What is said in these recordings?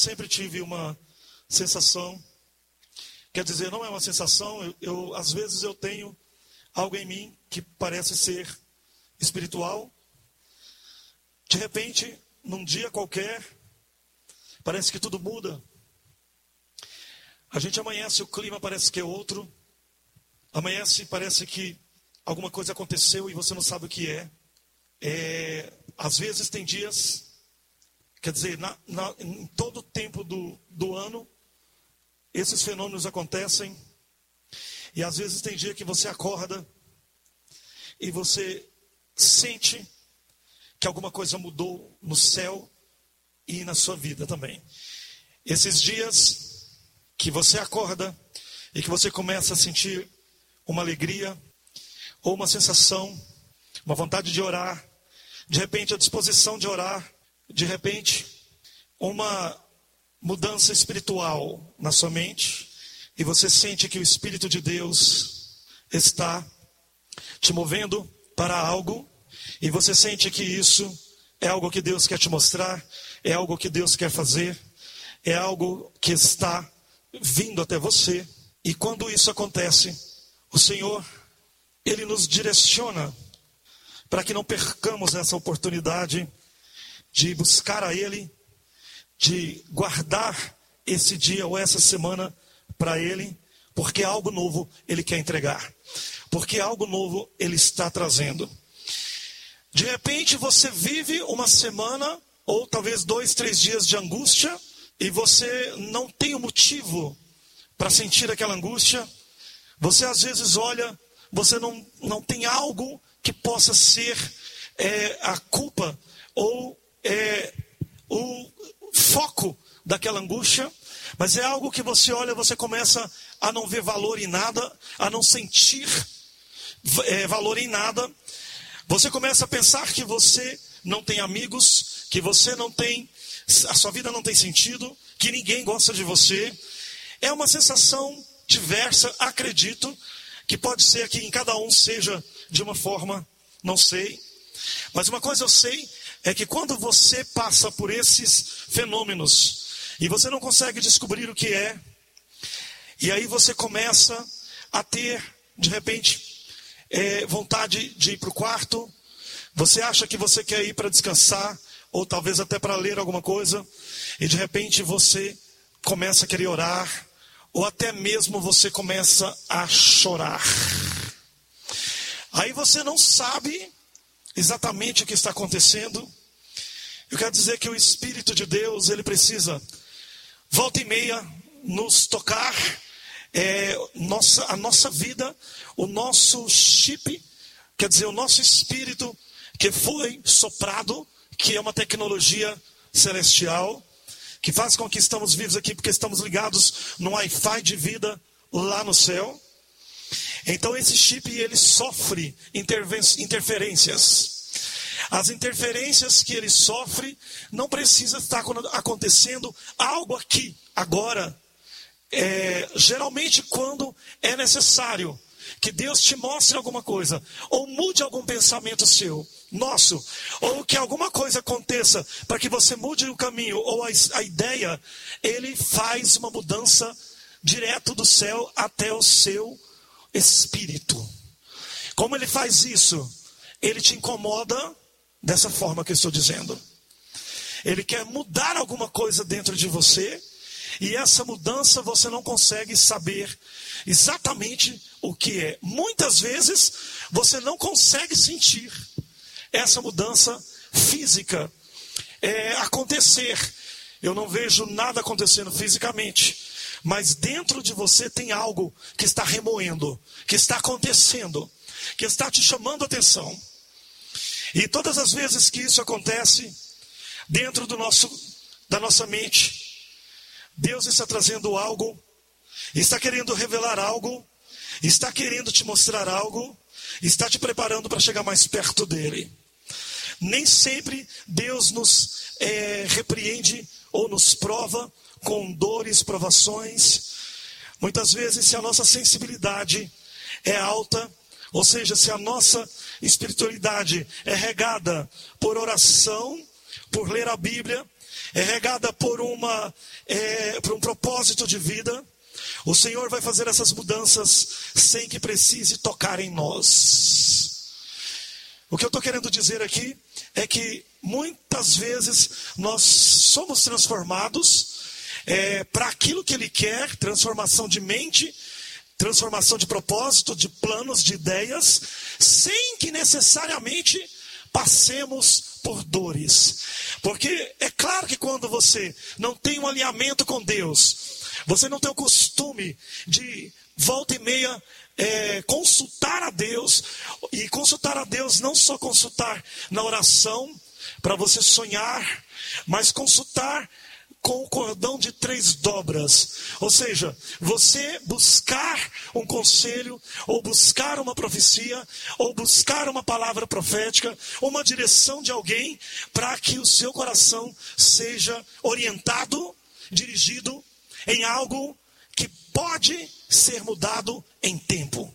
sempre tive uma sensação, quer dizer, não é uma sensação, eu, eu às vezes eu tenho algo em mim que parece ser espiritual. De repente, num dia qualquer, parece que tudo muda. A gente amanhece, o clima parece que é outro. Amanhece, parece que alguma coisa aconteceu e você não sabe o que é. é às vezes tem dias Quer dizer, na, na, em todo o tempo do, do ano, esses fenômenos acontecem. E às vezes tem dia que você acorda e você sente que alguma coisa mudou no céu e na sua vida também. Esses dias que você acorda e que você começa a sentir uma alegria ou uma sensação, uma vontade de orar, de repente a disposição de orar, de repente, uma mudança espiritual na sua mente e você sente que o Espírito de Deus está te movendo para algo e você sente que isso é algo que Deus quer te mostrar, é algo que Deus quer fazer, é algo que está vindo até você. E quando isso acontece, o Senhor, Ele nos direciona para que não percamos essa oportunidade de buscar a Ele, de guardar esse dia ou essa semana para Ele, porque algo novo Ele quer entregar, porque algo novo Ele está trazendo. De repente você vive uma semana, ou talvez dois, três dias de angústia, e você não tem o um motivo para sentir aquela angústia. Você às vezes olha, você não, não tem algo que possa ser é, a culpa ou é, o foco daquela angústia, mas é algo que você olha, você começa a não ver valor em nada, a não sentir é, valor em nada. Você começa a pensar que você não tem amigos, que você não tem, a sua vida não tem sentido, que ninguém gosta de você. É uma sensação diversa, acredito, que pode ser que em cada um seja de uma forma, não sei. Mas uma coisa eu sei é que quando você passa por esses fenômenos e você não consegue descobrir o que é, e aí você começa a ter, de repente, é, vontade de ir para o quarto, você acha que você quer ir para descansar, ou talvez até para ler alguma coisa, e de repente você começa a querer orar, ou até mesmo você começa a chorar. Aí você não sabe exatamente o que está acontecendo. Eu quero dizer que o Espírito de Deus, ele precisa, volta e meia, nos tocar, é, nossa, a nossa vida, o nosso chip, quer dizer, o nosso espírito que foi soprado, que é uma tecnologia celestial, que faz com que estamos vivos aqui, porque estamos ligados no Wi-Fi de vida lá no céu. Então esse chip ele sofre interferências. As interferências que ele sofre não precisa estar acontecendo algo aqui agora. É, geralmente quando é necessário que Deus te mostre alguma coisa, ou mude algum pensamento seu, nosso, ou que alguma coisa aconteça para que você mude o caminho, ou a, a ideia, ele faz uma mudança direto do céu até o seu espírito. Como ele faz isso? Ele te incomoda dessa forma que eu estou dizendo. Ele quer mudar alguma coisa dentro de você, e essa mudança você não consegue saber exatamente o que é. Muitas vezes você não consegue sentir essa mudança física é, acontecer. Eu não vejo nada acontecendo fisicamente, mas dentro de você tem algo que está remoendo, que está acontecendo, que está te chamando a atenção. E todas as vezes que isso acontece dentro do nosso, da nossa mente, Deus está trazendo algo, está querendo revelar algo, está querendo te mostrar algo, está te preparando para chegar mais perto dele. Nem sempre Deus nos é, repreende ou nos prova com dores, provações. Muitas vezes, se a nossa sensibilidade é alta, ou seja, se a nossa espiritualidade é regada por oração, por ler a Bíblia, é regada por, uma, é, por um propósito de vida, o Senhor vai fazer essas mudanças sem que precise tocar em nós. O que eu estou querendo dizer aqui é que muitas vezes nós somos transformados é, para aquilo que Ele quer transformação de mente, transformação de propósito, de planos, de ideias, sem que necessariamente passemos por dores. Porque é claro que quando você não tem um alinhamento com Deus, você não tem o costume de volta e meia é, consultar a Deus, e consultar a Deus não só consultar na oração, para você sonhar, mas consultar com o cordão de três dobras. Ou seja, você buscar um conselho, ou buscar uma profecia, ou buscar uma palavra profética, uma direção de alguém, para que o seu coração seja orientado, dirigido em algo que pode ser mudado em tempo.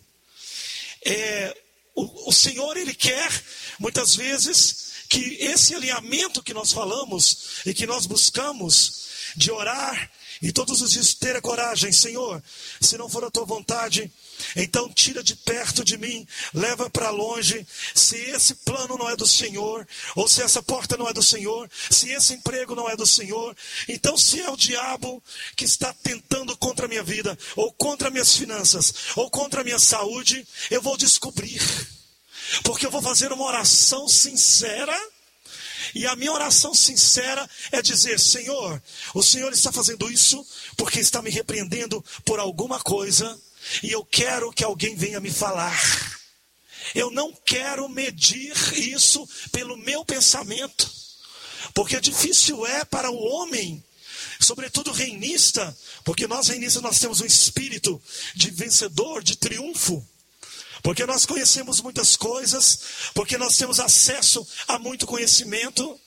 É, o, o Senhor, Ele quer, muitas vezes, que esse alinhamento que nós falamos e que nós buscamos de orar e todos os dias ter a coragem, Senhor, se não for a tua vontade, então tira de perto de mim, leva para longe. Se esse plano não é do Senhor, ou se essa porta não é do Senhor, se esse emprego não é do Senhor, então se é o diabo que está tentando contra a minha vida, ou contra minhas finanças, ou contra a minha saúde, eu vou descobrir. Porque eu vou fazer uma oração sincera e a minha oração sincera é dizer: Senhor, o Senhor está fazendo isso porque está me repreendendo por alguma coisa e eu quero que alguém venha me falar. Eu não quero medir isso pelo meu pensamento, porque difícil é para o homem, sobretudo reinista, porque nós reinistas nós temos um espírito de vencedor, de triunfo. Porque nós conhecemos muitas coisas, porque nós temos acesso a muito conhecimento.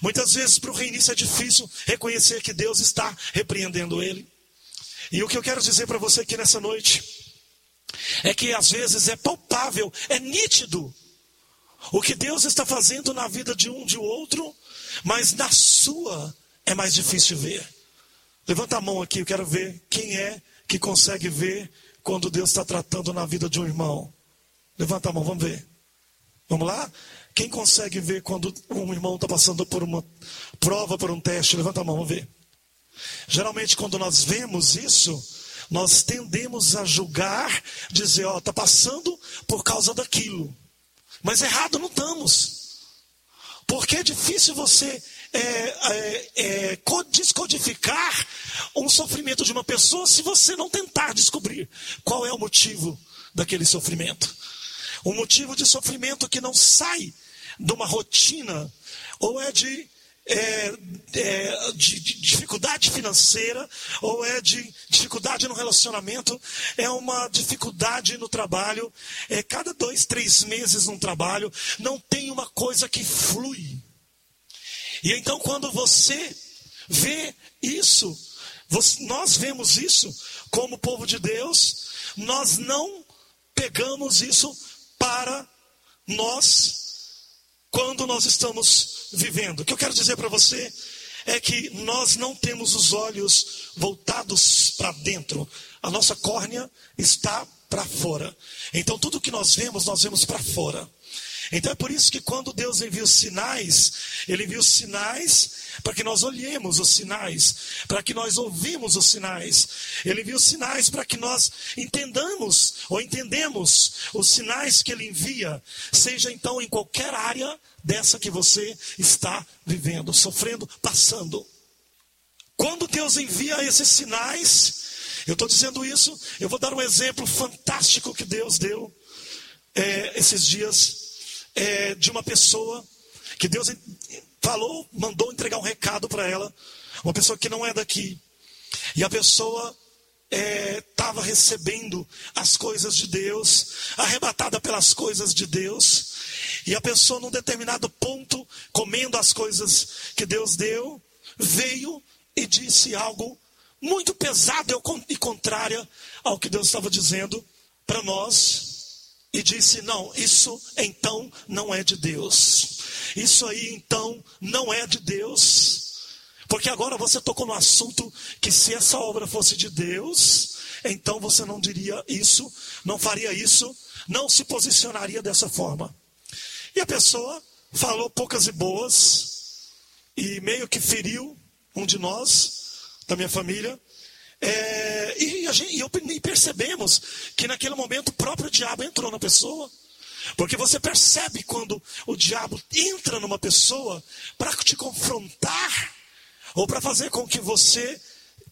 Muitas vezes para o reinista é difícil reconhecer que Deus está repreendendo ele. E o que eu quero dizer para você aqui nessa noite é que às vezes é palpável, é nítido o que Deus está fazendo na vida de um de outro, mas na sua é mais difícil ver. Levanta a mão aqui, eu quero ver quem é que consegue ver quando Deus está tratando na vida de um irmão. Levanta a mão, vamos ver. Vamos lá? Quem consegue ver quando um irmão está passando por uma prova, por um teste? Levanta a mão, vamos ver. Geralmente, quando nós vemos isso, nós tendemos a julgar, dizer, ó, está passando por causa daquilo. Mas errado não estamos. Porque é difícil você é, é, é, descodificar um sofrimento de uma pessoa se você não tentar descobrir qual é o motivo daquele sofrimento um motivo de sofrimento que não sai de uma rotina, ou é de, é, é, de, de dificuldade financeira, ou é de dificuldade no relacionamento, é uma dificuldade no trabalho, é cada dois, três meses num trabalho, não tem uma coisa que flui. E então, quando você vê isso, nós vemos isso como povo de Deus, nós não pegamos isso para nós quando nós estamos vivendo. O que eu quero dizer para você é que nós não temos os olhos voltados para dentro. A nossa córnea está para fora. Então tudo que nós vemos, nós vemos para fora. Então é por isso que quando Deus envia os sinais, Ele envia os sinais para que nós olhemos os sinais, para que nós ouvimos os sinais. Ele envia os sinais para que nós entendamos ou entendemos os sinais que Ele envia, seja então em qualquer área dessa que você está vivendo, sofrendo, passando. Quando Deus envia esses sinais, eu estou dizendo isso, eu vou dar um exemplo fantástico que Deus deu é, esses dias é, de uma pessoa que Deus falou, mandou entregar um recado para ela, uma pessoa que não é daqui. E a pessoa estava é, recebendo as coisas de Deus, arrebatada pelas coisas de Deus, e a pessoa, num determinado ponto, comendo as coisas que Deus deu, veio e disse algo muito pesado e contrária ao que Deus estava dizendo para nós e disse: Não, isso então não é de Deus. Isso aí então não é de Deus. Porque agora você tocou no assunto que se essa obra fosse de Deus, então você não diria isso, não faria isso, não se posicionaria dessa forma. E a pessoa falou poucas e boas, e meio que feriu um de nós, da minha família, é, e, gente, e, percebemos que naquele momento o próprio diabo entrou na pessoa. Porque você percebe quando o diabo entra numa pessoa para te confrontar, ou para fazer com que você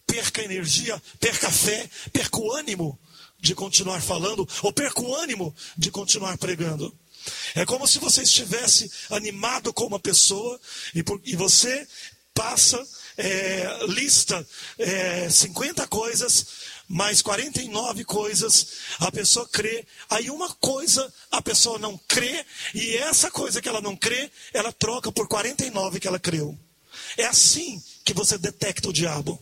perca energia, perca fé, perca o ânimo de continuar falando, ou perca o ânimo de continuar pregando. É como se você estivesse animado com uma pessoa e, por, e você passa, é, lista é, 50 coisas, mais 49 coisas, a pessoa crê, aí uma coisa a pessoa não crê, e essa coisa que ela não crê, ela troca por 49 que ela creu. É assim que você detecta o diabo.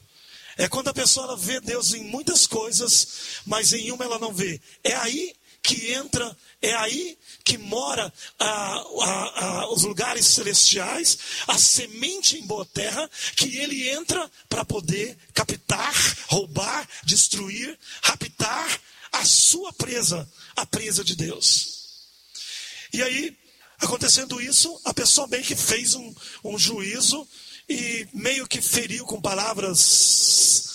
É quando a pessoa vê Deus em muitas coisas, mas em uma ela não vê. É aí que entra, é aí que mora os lugares celestiais, a semente em boa terra, que ele entra para poder captar, roubar, destruir, raptar a sua presa, a presa de Deus. E aí, acontecendo isso, a pessoa bem que fez um, um juízo e meio que feriu com palavras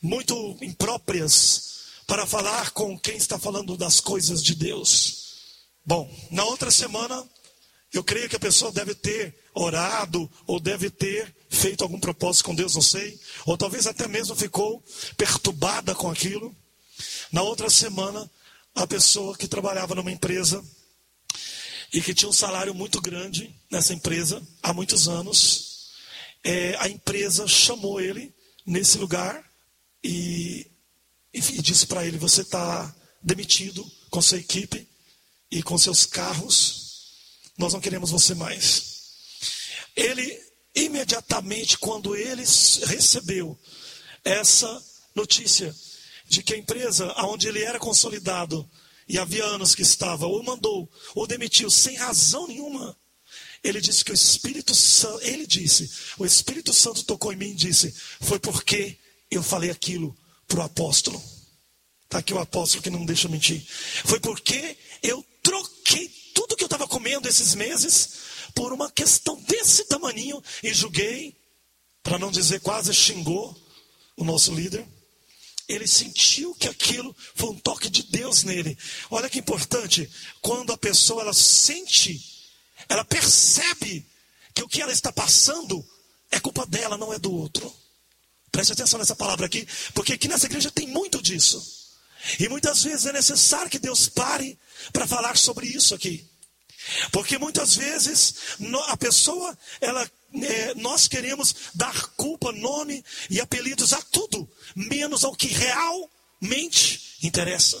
muito impróprias para falar com quem está falando das coisas de Deus. Bom, na outra semana, eu creio que a pessoa deve ter orado ou deve ter feito algum propósito com Deus, não sei, ou talvez até mesmo ficou perturbada com aquilo. Na outra semana, a pessoa que trabalhava numa empresa e que tinha um salário muito grande nessa empresa há muitos anos, é, a empresa chamou ele nesse lugar e, e disse para ele: Você está demitido com sua equipe e com seus carros, nós não queremos você mais. Ele, imediatamente, quando ele recebeu essa notícia de que a empresa onde ele era consolidado, e havia anos que estava, ou mandou, ou demitiu, sem razão nenhuma, ele disse que o Espírito Santo, ele disse, o Espírito Santo tocou em mim e disse, foi porque eu falei aquilo para o apóstolo. Está aqui o apóstolo que não deixa mentir. Foi porque eu troquei tudo que eu estava comendo esses meses por uma questão desse tamaninho e julguei, para não dizer quase xingou o nosso líder. Ele sentiu que aquilo foi um toque de Deus nele. Olha que importante, quando a pessoa ela sente ela percebe que o que ela está passando é culpa dela, não é do outro. Preste atenção nessa palavra aqui, porque aqui nessa igreja tem muito disso. E muitas vezes é necessário que Deus pare para falar sobre isso aqui. Porque muitas vezes a pessoa, ela, é, nós queremos dar culpa, nome e apelidos a tudo, menos ao que realmente interessa.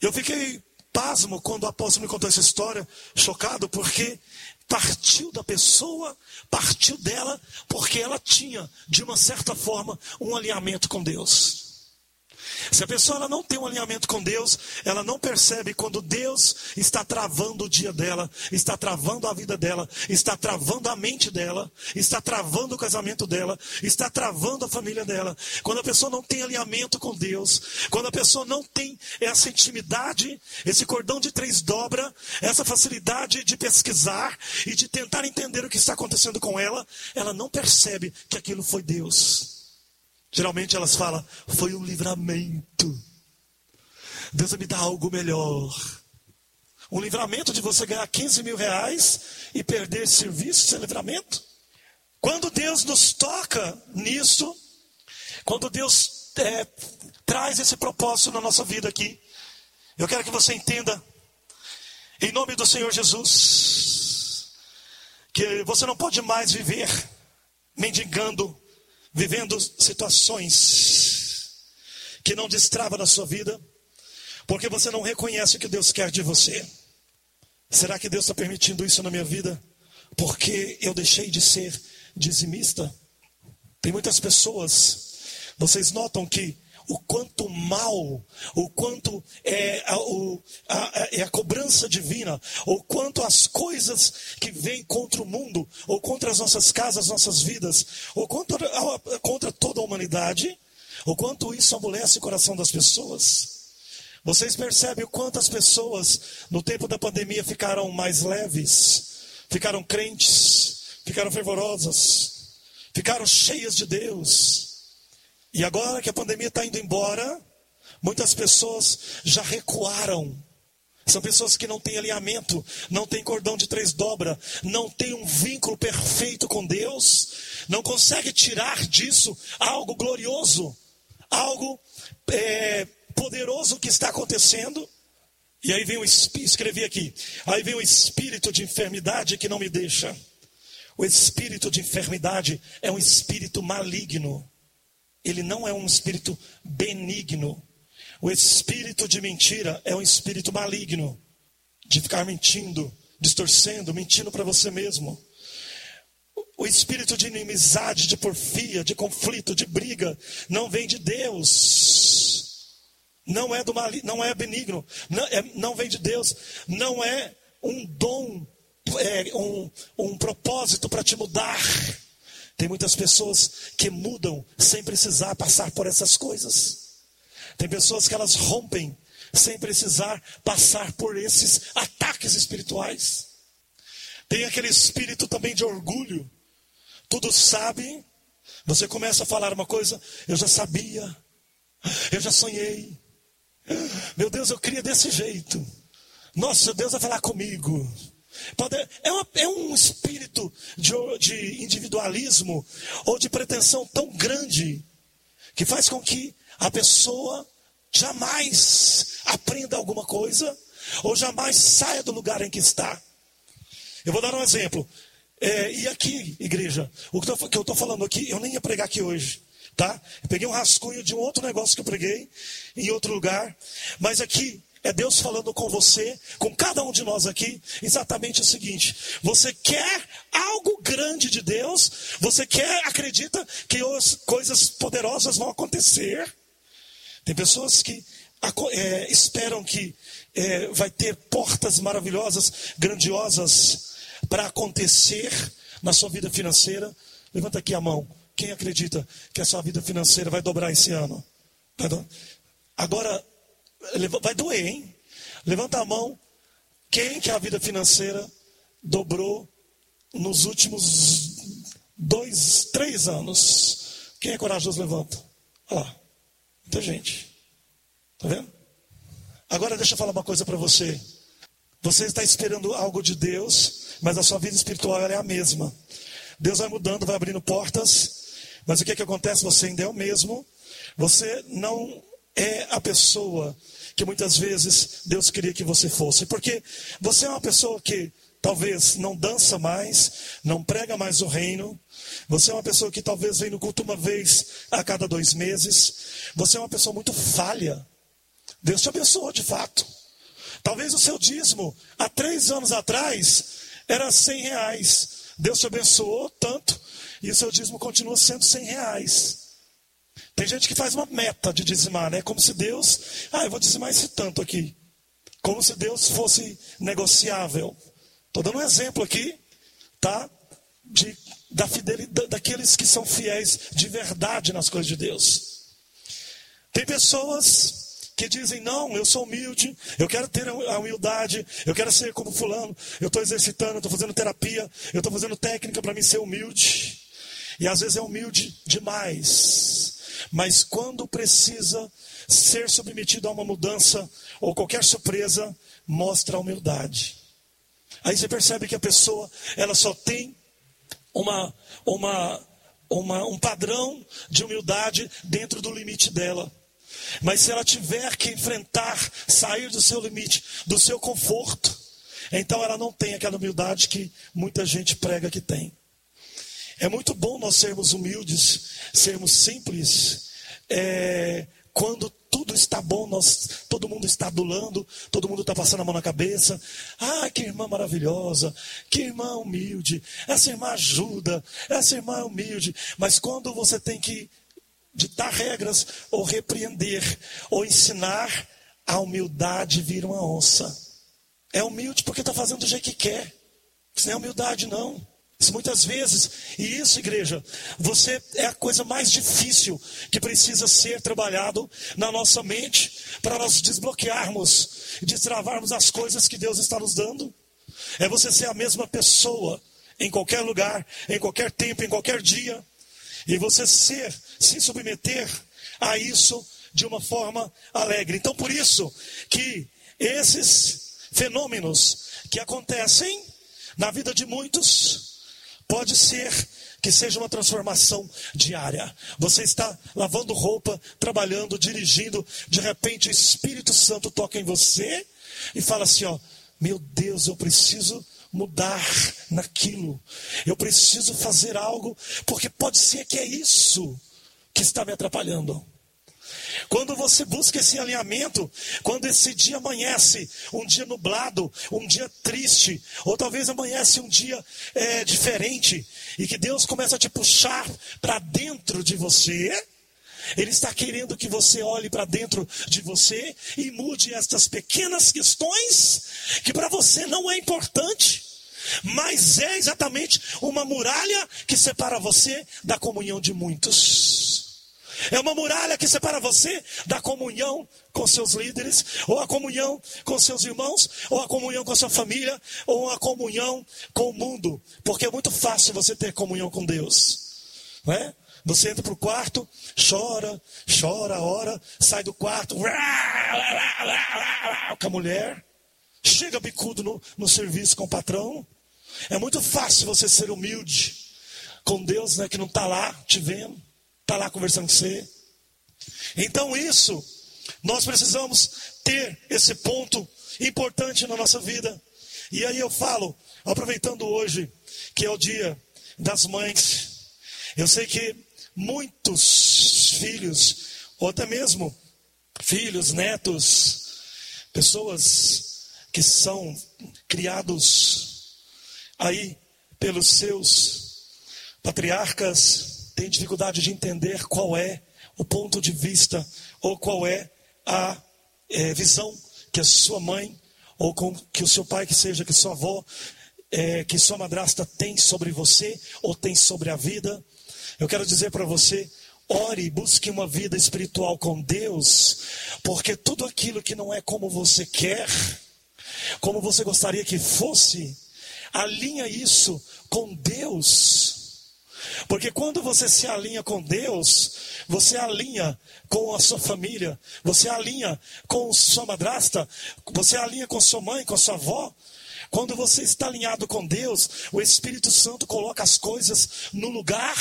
Eu fiquei pasmo quando o apóstolo me contou essa história, chocado, porque partiu da pessoa, partiu dela, porque ela tinha, de uma certa forma, um alinhamento com Deus. Se a pessoa não tem um alinhamento com Deus, ela não percebe quando Deus está travando o dia dela, está travando a vida dela, está travando a mente dela, está travando o casamento dela, está travando a família dela. Quando a pessoa não tem alinhamento com Deus, quando a pessoa não tem essa intimidade, esse cordão de três dobra, essa facilidade de pesquisar e de tentar entender o que está acontecendo com ela, ela não percebe que aquilo foi Deus. Geralmente elas falam, foi um livramento. Deus vai me dar algo melhor. Um livramento de você ganhar 15 mil reais e perder serviço, isso é livramento? Quando Deus nos toca nisso, quando Deus é, traz esse propósito na nossa vida aqui, eu quero que você entenda, em nome do Senhor Jesus, que você não pode mais viver mendigando vivendo situações que não destrava na sua vida, porque você não reconhece o que Deus quer de você. Será que Deus está permitindo isso na minha vida? Porque eu deixei de ser dizimista? Tem muitas pessoas, vocês notam que o quanto mal, o quanto é a, o, a, é a cobrança divina, o quanto as coisas que vêm contra o mundo, ou contra as nossas casas, nossas vidas, ou contra, contra toda a humanidade, o quanto isso amolece o coração das pessoas. Vocês percebem o quanto as pessoas no tempo da pandemia ficaram mais leves, ficaram crentes, ficaram fervorosas, ficaram cheias de Deus. E agora que a pandemia está indo embora, muitas pessoas já recuaram. São pessoas que não têm alinhamento, não têm cordão de três dobra, não têm um vínculo perfeito com Deus, não consegue tirar disso algo glorioso, algo é, poderoso que está acontecendo. E aí vem o escrevi aqui, aí vem o espírito de enfermidade que não me deixa. O espírito de enfermidade é um espírito maligno. Ele não é um espírito benigno. O espírito de mentira é um espírito maligno, de ficar mentindo, distorcendo, mentindo para você mesmo. O espírito de inimizade, de porfia, de conflito, de briga, não vem de Deus. Não é do mal, não é benigno, não, é, não vem de Deus, não é um dom, é um, um propósito para te mudar. Tem muitas pessoas que mudam sem precisar passar por essas coisas. Tem pessoas que elas rompem sem precisar passar por esses ataques espirituais. Tem aquele espírito também de orgulho. Tudo sabe. Você começa a falar uma coisa, eu já sabia, eu já sonhei. Meu Deus, eu queria desse jeito. Nossa, Deus vai falar comigo. Pode, é, uma, é, um espírito de, de individualismo ou de pretensão tão grande que faz com que a pessoa jamais aprenda alguma coisa ou jamais saia do lugar em que está. Eu vou dar um exemplo. É, e aqui, igreja, o que, eu estou falando aqui, eu nem ia pregar aqui hoje. Tá? Peguei um rascunho de um outro negócio que eu preguei em outro lugar, mas aqui é Deus falando com você, com cada um de nós aqui, exatamente o seguinte: você quer algo grande de Deus, você quer, acredita que as coisas poderosas vão acontecer. Tem pessoas que é, esperam que é, vai ter portas maravilhosas, grandiosas para acontecer na sua vida financeira. Levanta aqui a mão. Quem acredita que a sua vida financeira vai dobrar esse ano? Agora, Vai doer, hein? Levanta a mão. Quem que a vida financeira dobrou nos últimos dois, três anos? Quem é corajoso, levanta. Olha lá. Muita gente. Tá vendo? Agora deixa eu falar uma coisa para você. Você está esperando algo de Deus, mas a sua vida espiritual é a mesma. Deus vai mudando, vai abrindo portas, mas o que, que acontece? Você ainda é o mesmo. Você não é a pessoa que muitas vezes Deus queria que você fosse. Porque você é uma pessoa que talvez não dança mais, não prega mais o reino. Você é uma pessoa que talvez vem no culto uma vez a cada dois meses. Você é uma pessoa muito falha. Deus te abençoou de fato. Talvez o seu dízimo, há três anos atrás, era cem reais. Deus te abençoou tanto e o seu dízimo continua sendo cem reais. Tem gente que faz uma meta de dizimar, né? Como se Deus, ah, eu vou dizimar esse tanto aqui. Como se Deus fosse negociável. Estou dando um exemplo aqui, tá? De, da fidelidade, daqueles que são fiéis de verdade nas coisas de Deus. Tem pessoas que dizem: Não, eu sou humilde, eu quero ter a humildade, eu quero ser como Fulano, eu estou exercitando, estou fazendo terapia, eu estou fazendo técnica para mim ser humilde. E às vezes é humilde demais. Mas quando precisa ser submetido a uma mudança ou qualquer surpresa, mostra humildade. Aí você percebe que a pessoa, ela só tem uma, uma, uma, um padrão de humildade dentro do limite dela. Mas se ela tiver que enfrentar, sair do seu limite, do seu conforto, então ela não tem aquela humildade que muita gente prega que tem. É muito bom nós sermos humildes, sermos simples, é, quando tudo está bom, nós, todo mundo está adulando, todo mundo está passando a mão na cabeça. Ah, que irmã maravilhosa, que irmã humilde, essa irmã ajuda, essa irmã é humilde. Mas quando você tem que ditar regras ou repreender ou ensinar, a humildade vira uma onça. É humilde porque está fazendo do jeito que quer. Isso não é humildade, não. Muitas vezes, e isso, igreja, você é a coisa mais difícil que precisa ser trabalhado na nossa mente para nós desbloquearmos, destravarmos as coisas que Deus está nos dando. É você ser a mesma pessoa em qualquer lugar, em qualquer tempo, em qualquer dia, e você ser, se submeter a isso de uma forma alegre. Então, por isso que esses fenômenos que acontecem na vida de muitos, pode ser que seja uma transformação diária. Você está lavando roupa, trabalhando, dirigindo, de repente o Espírito Santo toca em você e fala assim: ó, meu Deus, eu preciso mudar naquilo. Eu preciso fazer algo, porque pode ser que é isso que está me atrapalhando. Quando você busca esse alinhamento, quando esse dia amanhece, um dia nublado, um dia triste, ou talvez amanhece um dia é, diferente, e que Deus começa a te puxar para dentro de você, Ele está querendo que você olhe para dentro de você e mude estas pequenas questões que para você não é importante, mas é exatamente uma muralha que separa você da comunhão de muitos. É uma muralha que separa você da comunhão com seus líderes, ou a comunhão com seus irmãos, ou a comunhão com sua família, ou a comunhão com o mundo. Porque é muito fácil você ter comunhão com Deus. Não é? Você entra para o quarto, chora, chora, ora, sai do quarto, com a mulher, chega bicudo no, no serviço com o patrão. É muito fácil você ser humilde com Deus, né, que não está lá te vendo está lá conversando com você. Então, isso, nós precisamos ter esse ponto importante na nossa vida. E aí eu falo, aproveitando hoje, que é o dia das mães, eu sei que muitos filhos, ou até mesmo filhos, netos, pessoas que são criados aí pelos seus patriarcas, tem dificuldade de entender qual é o ponto de vista ou qual é a é, visão que a sua mãe ou com, que o seu pai, que seja, que sua avó, é, que sua madrasta tem sobre você ou tem sobre a vida. Eu quero dizer para você, ore, busque uma vida espiritual com Deus, porque tudo aquilo que não é como você quer, como você gostaria que fosse, alinha isso com Deus. Porque quando você se alinha com Deus, você alinha com a sua família, você alinha com sua madrasta, você alinha com sua mãe, com sua avó. Quando você está alinhado com Deus, o Espírito Santo coloca as coisas no lugar,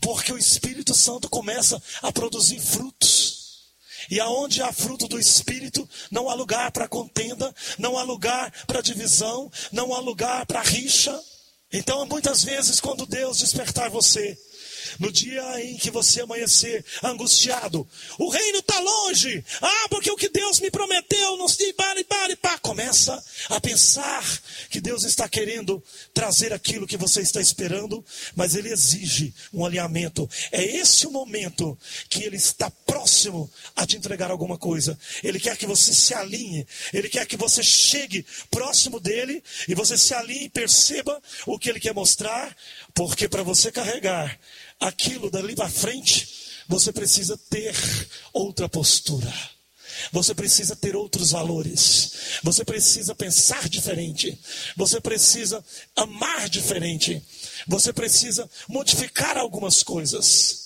porque o Espírito Santo começa a produzir frutos. E aonde há fruto do Espírito, não há lugar para contenda, não há lugar para divisão, não há lugar para rixa. Então, muitas vezes, quando Deus despertar você, no dia em que você amanhecer angustiado, o reino está longe. Ah, porque o que Deus me prometeu, não se pare, pare, pá. Começa a pensar que Deus está querendo trazer aquilo que você está esperando, mas Ele exige um alinhamento. É esse o momento que Ele está próximo a te entregar alguma coisa. Ele quer que você se alinhe, Ele quer que você chegue próximo dele e você se alinhe e perceba o que Ele quer mostrar, porque para você carregar aquilo dali para frente, você precisa ter outra postura. Você precisa ter outros valores. Você precisa pensar diferente. Você precisa amar diferente. Você precisa modificar algumas coisas.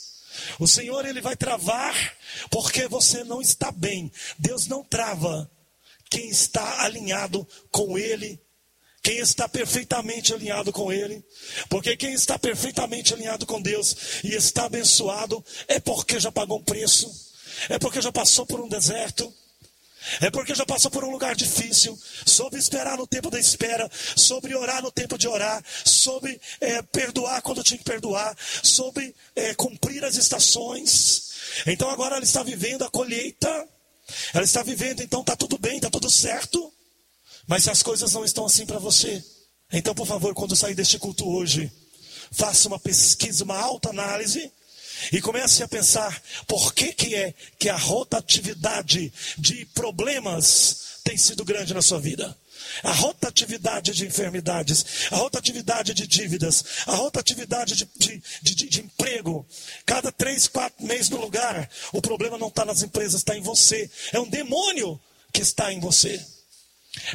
O Senhor ele vai travar porque você não está bem. Deus não trava quem está alinhado com ele quem está perfeitamente alinhado com Ele, porque quem está perfeitamente alinhado com Deus e está abençoado é porque já pagou um preço, é porque já passou por um deserto, é porque já passou por um lugar difícil, soube esperar no tempo da espera, soube orar no tempo de orar, soube é, perdoar quando tinha que perdoar, soube é, cumprir as estações. Então agora ela está vivendo a colheita, ela está vivendo, então está tudo bem, está tudo certo. Mas se as coisas não estão assim para você, então, por favor, quando sair deste culto hoje, faça uma pesquisa, uma alta análise E comece a pensar por que, que é que a rotatividade de problemas tem sido grande na sua vida. A rotatividade de enfermidades, a rotatividade de dívidas, a rotatividade de, de, de, de emprego. Cada três, quatro meses no lugar. O problema não está nas empresas, está em você. É um demônio que está em você.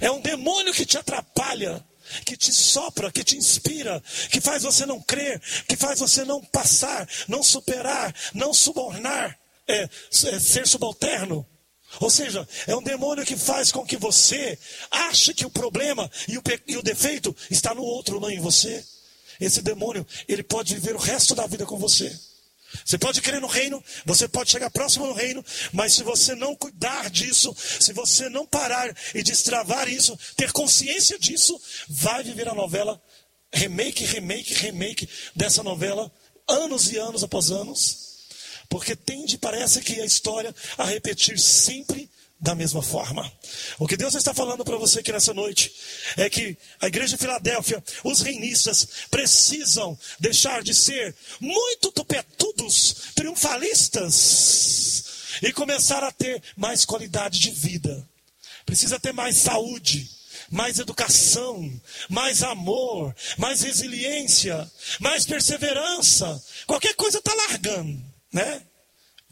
É um demônio que te atrapalha que te sopra, que te inspira, que faz você não crer, que faz você não passar, não superar, não subornar, é, é, ser subalterno. Ou seja, é um demônio que faz com que você ache que o problema e o, e o defeito está no outro, não em você. Esse demônio, ele pode viver o resto da vida com você. Você pode crer no reino, você pode chegar próximo no reino, mas se você não cuidar disso, se você não parar e destravar isso, ter consciência disso, vai viver a novela remake, remake, remake dessa novela, anos e anos após anos, porque tende, parece que a história a repetir sempre da mesma forma. O que Deus está falando para você aqui nessa noite é que a igreja de Filadélfia, os reinistas, precisam deixar de ser muito tupetudos, triunfalistas e começar a ter mais qualidade de vida. Precisa ter mais saúde, mais educação, mais amor, mais resiliência, mais perseverança. Qualquer coisa está largando, né?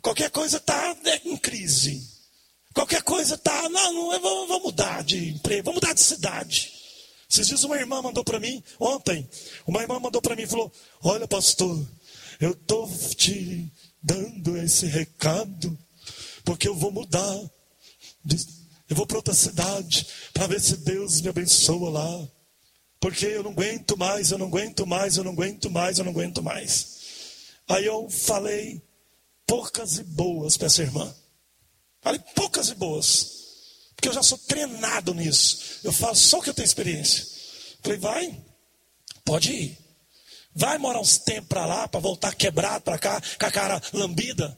Qualquer coisa está né, em crise. Qualquer coisa tá, não, não vou mudar de emprego, vou mudar de cidade. Esses dias uma irmã mandou para mim, ontem, uma irmã mandou para mim e falou: Olha, pastor, eu estou te dando esse recado, porque eu vou mudar. Eu vou para outra cidade para ver se Deus me abençoa lá. Porque eu não aguento mais, eu não aguento mais, eu não aguento mais, eu não aguento mais. Aí eu falei poucas e boas para essa irmã. Falei poucas e boas. Porque eu já sou treinado nisso. Eu faço só o que eu tenho experiência. Falei, vai, pode ir. Vai morar uns tempos para lá, para voltar quebrado para cá, com a cara lambida.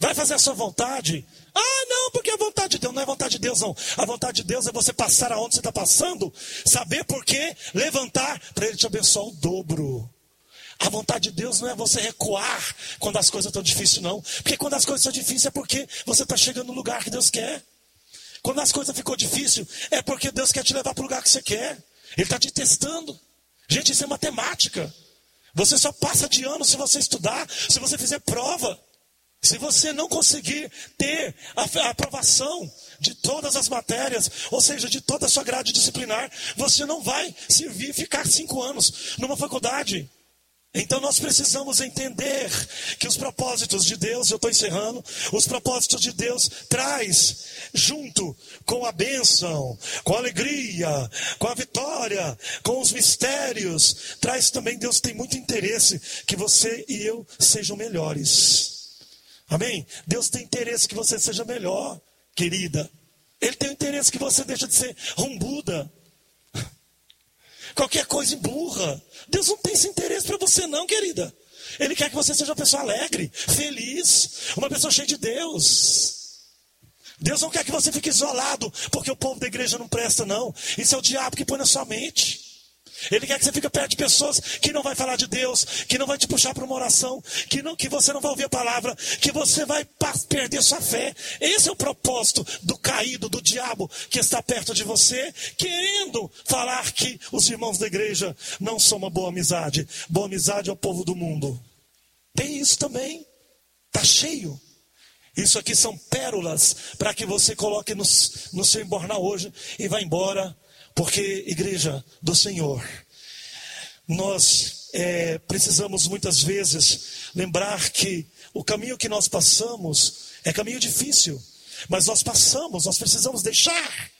Vai fazer a sua vontade. Ah, não, porque a vontade de Deus não é vontade de Deus, não. A vontade de Deus é você passar aonde você está passando, saber por quê, levantar, para Ele te abençoar o dobro. A vontade de Deus não é você recuar quando as coisas estão difíceis, não. Porque quando as coisas estão difíceis é porque você está chegando no lugar que Deus quer. Quando as coisas ficou difícil, é porque Deus quer te levar para o lugar que você quer. Ele está te testando. Gente, isso é matemática. Você só passa de ano se você estudar, se você fizer prova. Se você não conseguir ter a aprovação de todas as matérias, ou seja, de toda a sua grade disciplinar, você não vai servir ficar cinco anos numa faculdade. Então nós precisamos entender que os propósitos de Deus, eu estou encerrando, os propósitos de Deus traz junto com a bênção, com a alegria, com a vitória, com os mistérios, traz também Deus tem muito interesse que você e eu sejam melhores. Amém? Deus tem interesse que você seja melhor, querida. Ele tem interesse que você deixe de ser rumbuda. Qualquer coisa emburra. Deus não tem esse interesse para você, não, querida. Ele quer que você seja uma pessoa alegre, feliz, uma pessoa cheia de Deus. Deus não quer que você fique isolado, porque o povo da igreja não presta, não. Isso é o diabo que põe na sua mente. Ele quer que você fique perto de pessoas que não vai falar de Deus, que não vai te puxar para uma oração, que, não, que você não vai ouvir a palavra, que você vai perder sua fé. Esse é o propósito do caído, do diabo que está perto de você, querendo falar que os irmãos da igreja não são uma boa amizade. Boa amizade é o povo do mundo. Tem isso também. Está cheio. Isso aqui são pérolas para que você coloque no, no seu embornal hoje e vá embora porque, igreja do Senhor, nós é, precisamos muitas vezes lembrar que o caminho que nós passamos é caminho difícil, mas nós passamos, nós precisamos deixar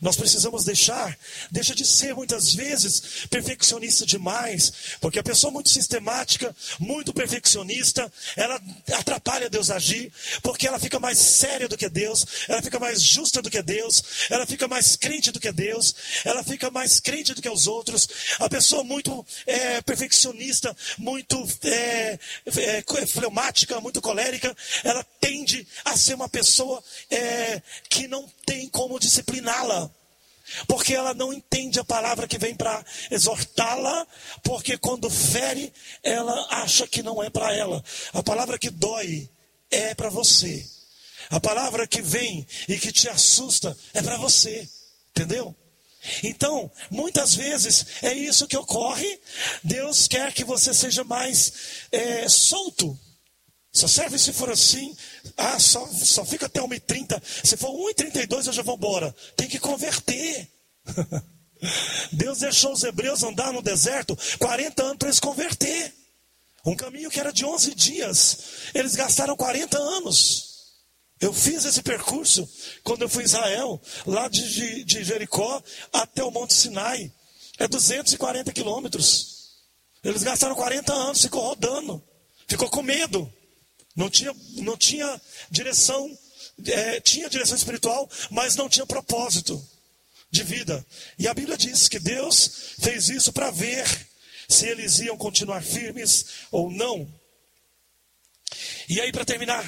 nós precisamos deixar, deixa de ser muitas vezes perfeccionista demais, porque a pessoa muito sistemática, muito perfeccionista, ela atrapalha Deus agir, porque ela fica mais séria do que Deus, ela fica mais justa do que Deus, ela fica mais crente do que Deus, ela fica mais crente do que os outros. A pessoa muito é, perfeccionista, muito é, é, fleumática, muito colérica, ela tende a ser uma pessoa é, que não tem como discipliná-la. Porque ela não entende a palavra que vem para exortá-la, porque quando fere, ela acha que não é para ela. A palavra que dói é para você. A palavra que vem e que te assusta é para você. Entendeu? Então, muitas vezes é isso que ocorre. Deus quer que você seja mais é, solto. Só serve se for assim. Ah, só, só fica até 1h30. Se for 1h32 eu já vou embora. Tem que converter. Deus deixou os hebreus andar no deserto 40 anos para eles converter. Um caminho que era de 11 dias. Eles gastaram 40 anos. Eu fiz esse percurso quando eu fui a Israel, lá de, de, de Jericó até o Monte Sinai. É 240 quilômetros. Eles gastaram 40 anos, ficou rodando, ficou com medo. Não tinha, não tinha direção, é, tinha direção espiritual, mas não tinha propósito de vida. E a Bíblia diz que Deus fez isso para ver se eles iam continuar firmes ou não. E aí, para terminar,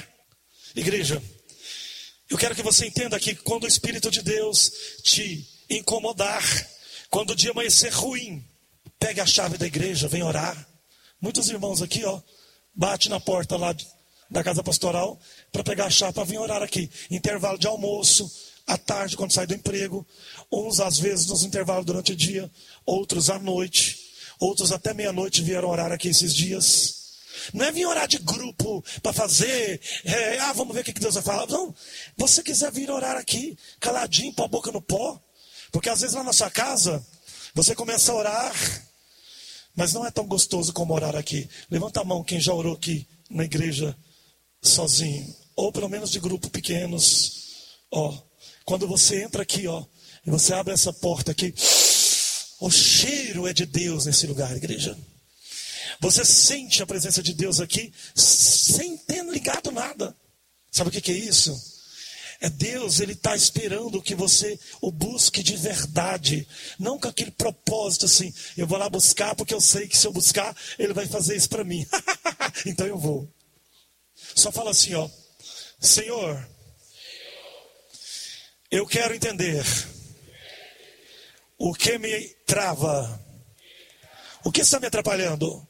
igreja, eu quero que você entenda que quando o Espírito de Deus te incomodar, quando o dia amanhecer ruim, pegue a chave da igreja, vem orar. Muitos irmãos aqui, ó, bate na porta lá da casa pastoral para pegar a chave para vir orar aqui. Intervalo de almoço, à tarde quando sai do emprego, uns às vezes nos intervalos durante o dia, outros à noite, outros até meia-noite vieram orar aqui esses dias. Não é vir orar de grupo para fazer, é, ah, vamos ver o que Deus vai falar. Não, você quiser vir orar aqui, caladinho, com a boca no pó, porque às vezes lá na sua casa, você começa a orar, mas não é tão gostoso como orar aqui. Levanta a mão quem já orou aqui na igreja sozinho, ou pelo menos de grupo pequenos. Ó, quando você entra aqui, ó, e você abre essa porta aqui, o cheiro é de Deus nesse lugar, igreja. Você sente a presença de Deus aqui sem ter ligado nada. Sabe o que, é isso? É Deus, Ele está esperando que você o busque de verdade, não com aquele propósito assim, eu vou lá buscar porque eu sei que se eu buscar, Ele vai fazer isso para mim. então eu vou. Só fala assim, ó, Senhor, eu quero entender o que me trava, o que está me atrapalhando.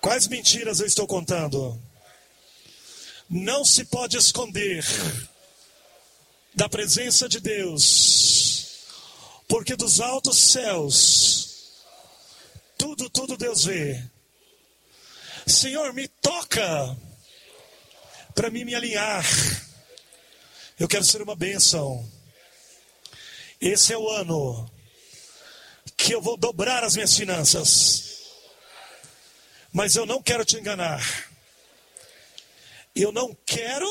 Quais mentiras eu estou contando? Não se pode esconder da presença de Deus, porque dos altos céus, tudo, tudo Deus vê. Senhor, me toca para mim me alinhar. Eu quero ser uma bênção. Esse é o ano que eu vou dobrar as minhas finanças. Mas eu não quero te enganar. Eu não quero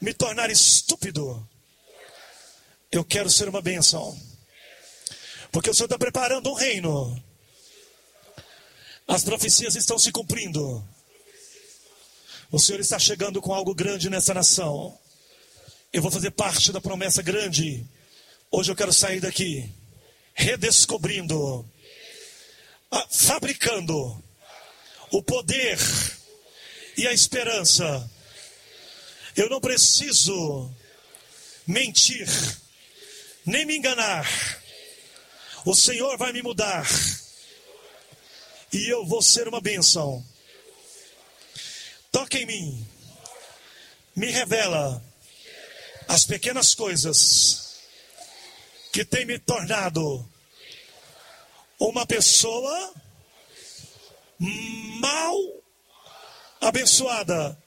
me tornar estúpido. Eu quero ser uma bênção. Porque o Senhor está preparando um reino. As profecias estão se cumprindo. O Senhor está chegando com algo grande nessa nação. Eu vou fazer parte da promessa grande. Hoje eu quero sair daqui redescobrindo ah, fabricando o poder e a esperança. Eu não preciso mentir, nem me enganar. O Senhor vai me mudar. E eu vou ser uma bênção. Toca em mim. Me revela as pequenas coisas que tem me tornado uma pessoa mal abençoada,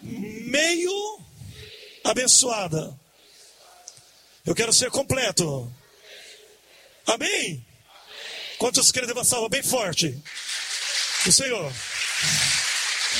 meio abençoada. Eu quero ser completo. Amém? Quantos querem levar salva bem forte? O Senhor.